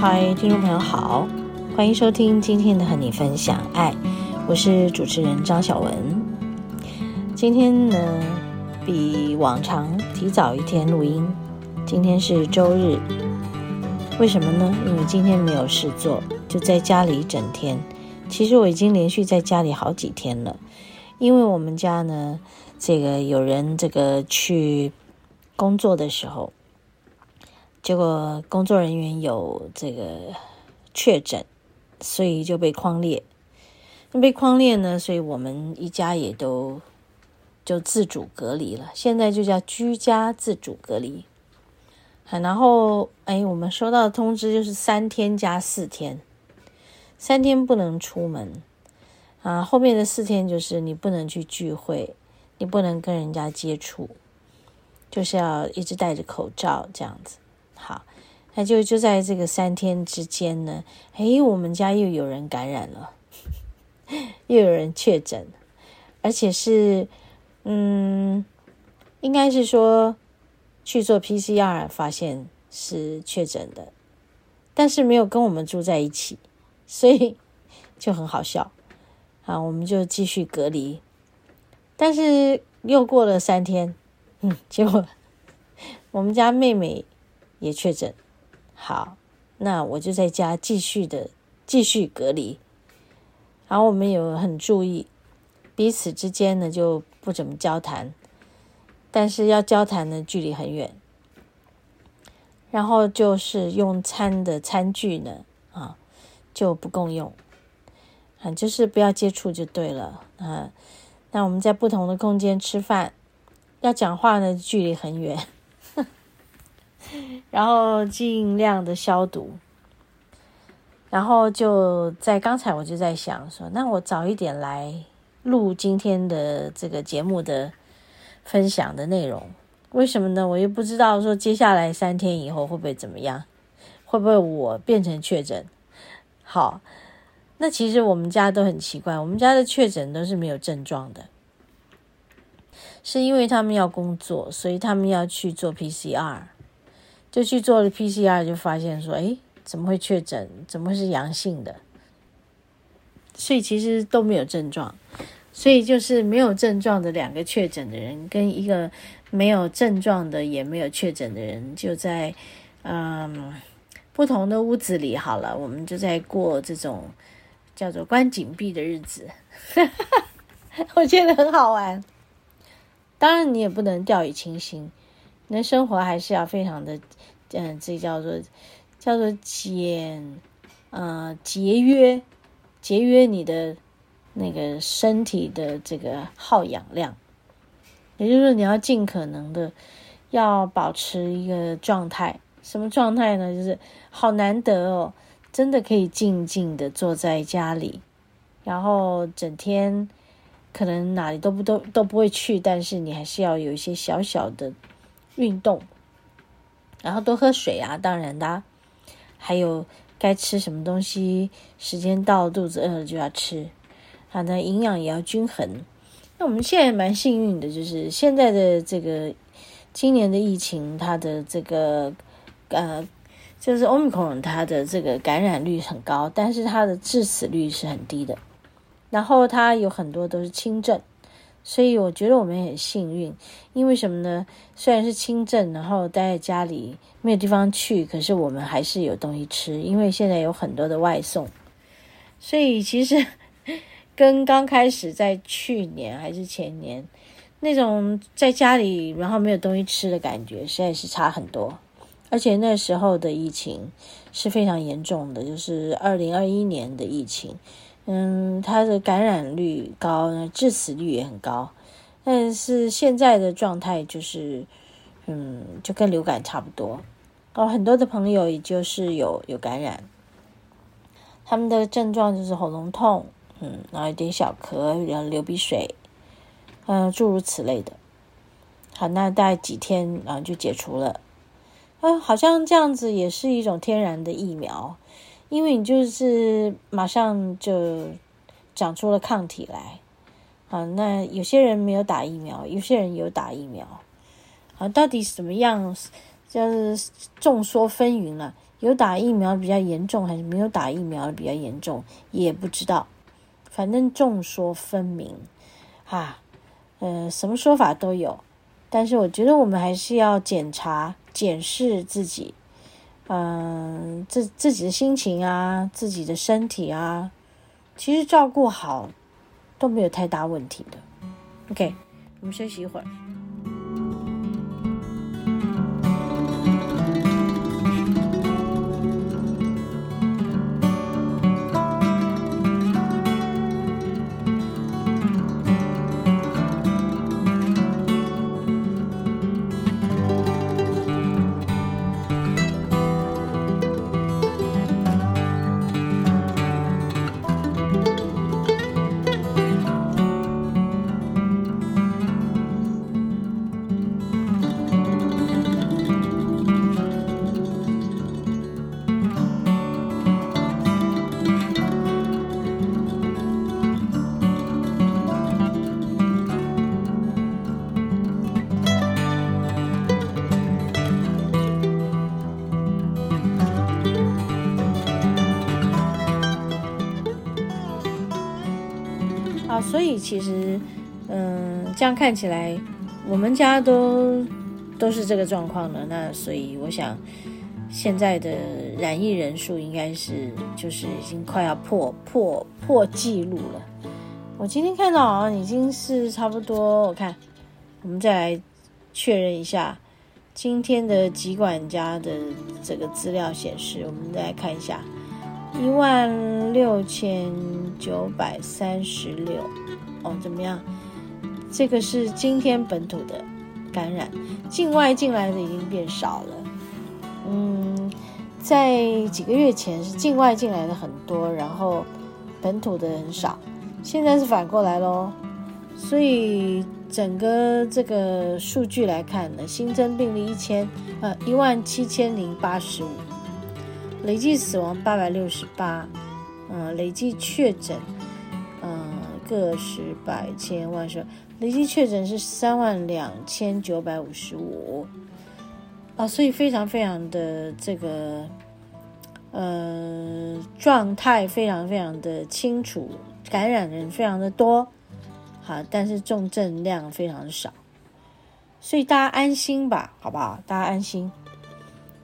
嗨，听众朋友好，欢迎收听今天的和你分享爱，我是主持人张小文。今天呢，比往常提早一天录音，今天是周日，为什么呢？因为今天没有事做，就在家里一整天。其实我已经连续在家里好几天了，因为我们家呢，这个有人这个去工作的时候。结果工作人员有这个确诊，所以就被框列。那被框列呢，所以我们一家也都就自主隔离了。现在就叫居家自主隔离。然后哎，我们收到通知就是三天加四天，三天不能出门啊，后面的四天就是你不能去聚会，你不能跟人家接触，就是要一直戴着口罩这样子。好，那就就在这个三天之间呢，哎，我们家又有人感染了，又有人确诊，而且是，嗯，应该是说去做 PCR 发现是确诊的，但是没有跟我们住在一起，所以就很好笑。啊，我们就继续隔离，但是又过了三天，嗯，结果我们家妹妹。也确诊，好，那我就在家继续的继续隔离。然后我们有很注意彼此之间呢，就不怎么交谈，但是要交谈的距离很远。然后就是用餐的餐具呢，啊，就不共用，啊，就是不要接触就对了，啊，那我们在不同的空间吃饭，要讲话呢，距离很远。然后尽量的消毒，然后就在刚才我就在想说，那我早一点来录今天的这个节目的分享的内容，为什么呢？我又不知道说接下来三天以后会不会怎么样，会不会我变成确诊？好，那其实我们家都很奇怪，我们家的确诊都是没有症状的，是因为他们要工作，所以他们要去做 PCR。就去做了 PCR，就发现说，哎，怎么会确诊？怎么会是阳性的？所以其实都没有症状，所以就是没有症状的两个确诊的人，跟一个没有症状的也没有确诊的人，就在嗯不同的屋子里。好了，我们就在过这种叫做关紧闭的日子，我觉得很好玩。当然，你也不能掉以轻心。那生活还是要非常的，嗯，这叫做叫做简，呃，节约，节约你的那个身体的这个耗氧量，也就是说，你要尽可能的要保持一个状态。什么状态呢？就是好难得哦，真的可以静静的坐在家里，然后整天可能哪里都不都都不会去，但是你还是要有一些小小的。运动，然后多喝水啊，当然的，还有该吃什么东西，时间到肚子饿了就要吃，啊，那营养也要均衡。那我们现在蛮幸运的，就是现在的这个今年的疫情，它的这个呃，就是 Omicron，它的这个感染率很高，但是它的致死率是很低的，然后它有很多都是轻症。所以我觉得我们也很幸运，因为什么呢？虽然是轻症，然后待在家里没有地方去，可是我们还是有东西吃，因为现在有很多的外送。所以其实跟刚开始在去年还是前年那种在家里然后没有东西吃的感觉，实在是差很多。而且那时候的疫情是非常严重的，就是二零二一年的疫情。嗯，它的感染率高，那致死率也很高。但是现在的状态就是，嗯，就跟流感差不多。哦，很多的朋友也就是有有感染，他们的症状就是喉咙痛，嗯，然后有点小咳，然后流鼻水，嗯，诸如此类的。好，那大概几天，然后就解除了。嗯，好像这样子也是一种天然的疫苗，因为你就是马上就长出了抗体来。啊，那有些人没有打疫苗，有些人有打疫苗。啊，到底怎么样？就是众说纷纭了。有打疫苗比较严重，还是没有打疫苗比较严重，也不知道。反正众说纷纭，啊，呃，什么说法都有。但是我觉得我们还是要检查、检视自己，嗯、自自己的心情啊，自己的身体啊，其实照顾好都没有太大问题的。OK，我们休息一会儿。所以其实，嗯，这样看起来，我们家都都是这个状况的。那所以我想，现在的染疫人数应该是就是已经快要破破破纪录了。我今天看到好像已经是差不多，我看我们再来确认一下今天的疾管家的这个资料显示，我们再来看一下。一万六千九百三十六，哦，怎么样？这个是今天本土的感染，境外进来的已经变少了。嗯，在几个月前是境外进来的很多，然后本土的很少，现在是反过来喽。所以整个这个数据来看呢，新增病例一千呃一万七千零八十五。累计死亡八百六十八，嗯，累计确诊，嗯，个十百千万说，累计确诊是三万两千九百五十五，啊，所以非常非常的这个，呃，状态非常非常的清楚，感染人非常的多，好，但是重症量非常少，所以大家安心吧，好不好？大家安心。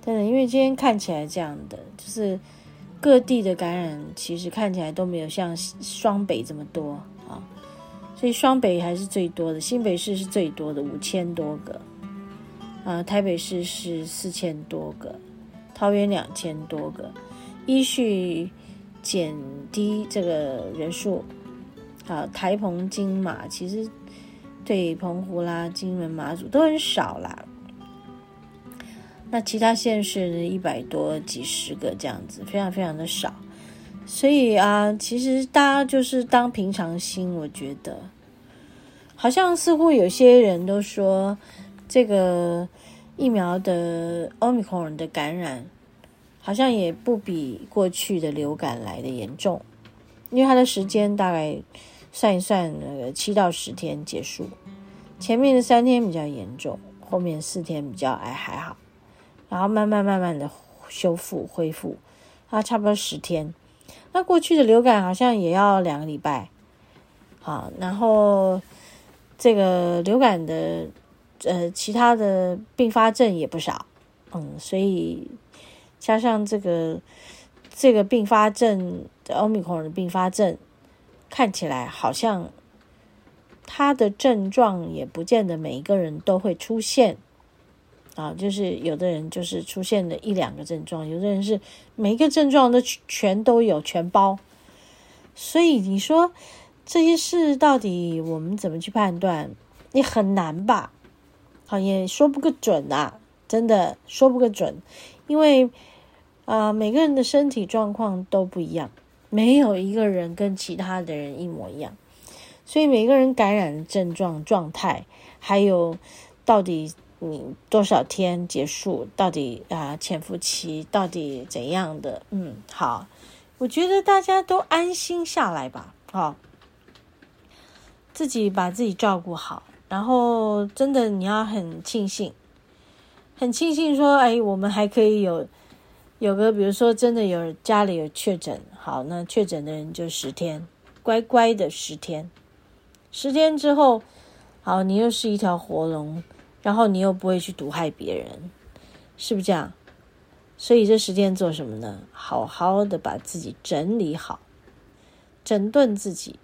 真的，因为今天看起来这样的，就是各地的感染其实看起来都没有像双北这么多啊，所以双北还是最多的，新北市是最多的五千多个，啊，台北市是四千多个，桃园两千多个，依序减低这个人数，啊，台澎金马其实对澎湖啦、金门、马祖都很少啦。那其他县市呢，一百多几十个这样子，非常非常的少，所以啊，其实大家就是当平常心。我觉得，好像似乎有些人都说，这个疫苗的 Omicron 的感染，好像也不比过去的流感来的严重，因为它的时间大概算一算，那个七到十天结束，前面的三天比较严重，后面四天比较哎还好。然后慢慢慢慢的修复恢复，啊，差不多十天。那过去的流感好像也要两个礼拜，啊，然后这个流感的呃其他的并发症也不少，嗯，所以加上这个这个并发症欧米克戎的并发症，看起来好像它的症状也不见得每一个人都会出现。啊，就是有的人就是出现了一两个症状，有的人是每一个症状都全都有全包，所以你说这些事到底我们怎么去判断？也很难吧？好，也说不个准啊，真的说不个准，因为啊，每个人的身体状况都不一样没有一个人跟其他的人一模一样，所以每个人感染的症状状态，还有到底你多少天结束，到底啊潜伏期到底怎样的？嗯，好，我觉得大家都安心下来吧，好，自己把自己照顾好，然后真的你要很庆幸，很庆幸说，哎，我们还可以有。有个，比如说，真的有家里有确诊，好，那确诊的人就十天，乖乖的十天，十天之后，好，你又是一条活龙，然后你又不会去毒害别人，是不是这样？所以这十天做什么呢？好好的把自己整理好，整顿自己。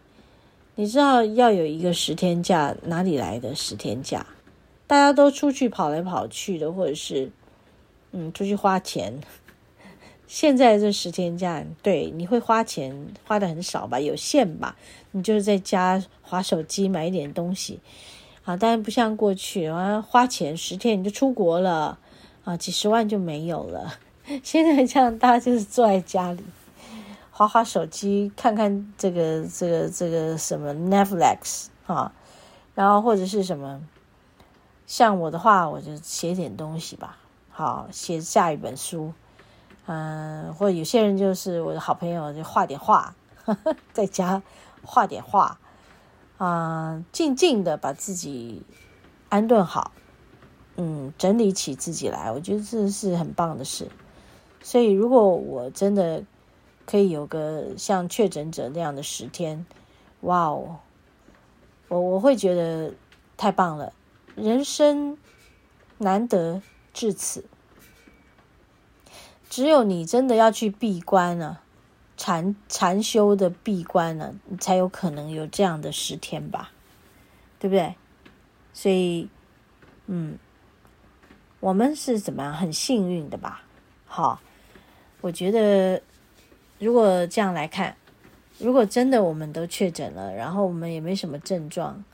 你知道要有一个十天假，哪里来的十天假？大家都出去跑来跑去的，或者是嗯，出去花钱。现在这十天假，对，你会花钱花的很少吧，有限吧？你就是在家划手机买一点东西，啊，当然不像过去啊，花钱十天你就出国了，啊，几十万就没有了。现在这样，大家就是坐在家里，划划手机，看看这个这个这个什么 Netflix 啊，然后或者是什么，像我的话，我就写点东西吧，好，写下一本书。嗯，或者有些人就是我的好朋友，就画点画，呵呵，在家画点画，啊、静静的把自己安顿好，嗯，整理起自己来，我觉得这是很棒的事。所以，如果我真的可以有个像确诊者那样的十天，哇哦，我我会觉得太棒了，人生难得至此。只有你真的要去闭关了，禅禅修的闭关了，才有可能有这样的十天吧，对不对？所以，嗯，我们是怎么样很幸运的吧？好，我觉得如果这样来看，如果真的我们都确诊了，然后我们也没什么症状，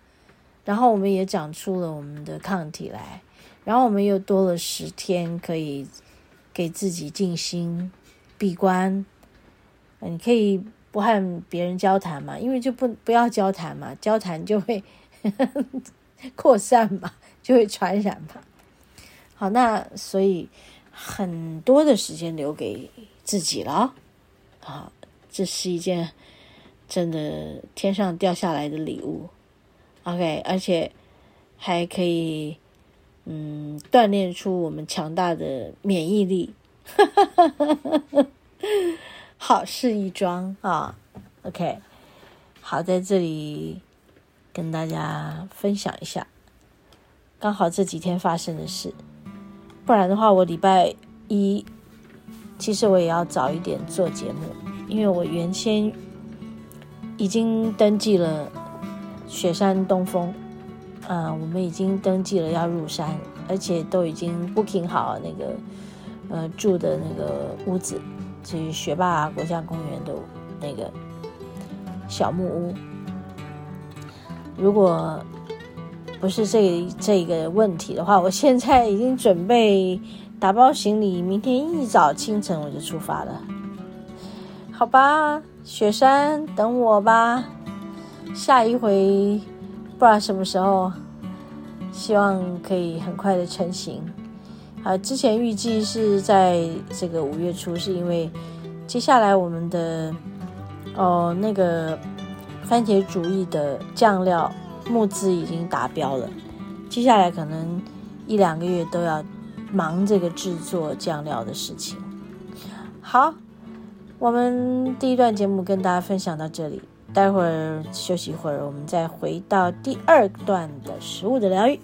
然后我们也长出了我们的抗体来，然后我们又多了十天可以。给自己静心闭关，你可以不和别人交谈嘛，因为就不不要交谈嘛，交谈就会 扩散嘛，就会传染嘛。好，那所以很多的时间留给自己了，啊，这是一件真的天上掉下来的礼物。OK，而且还可以。嗯，锻炼出我们强大的免疫力，哈哈哈哈哈好事一桩啊！OK，好，在这里跟大家分享一下，刚好这几天发生的事。不然的话，我礼拜一其实我也要早一点做节目，因为我原先已经登记了雪山东峰。嗯、呃，我们已经登记了要入山，而且都已经 booking 好那个呃住的那个屋子，去学霸国家公园的那个小木屋。如果不是这这个问题的话，我现在已经准备打包行李，明天一早清晨我就出发了。好吧，雪山等我吧，下一回。不知道什么时候，希望可以很快的成型。啊，之前预计是在这个五月初，是因为接下来我们的哦那个番茄主义的酱料募资已经达标了，接下来可能一两个月都要忙这个制作酱料的事情。好，我们第一段节目跟大家分享到这里。待会儿休息一会儿，我们再回到第二段的食物的疗愈。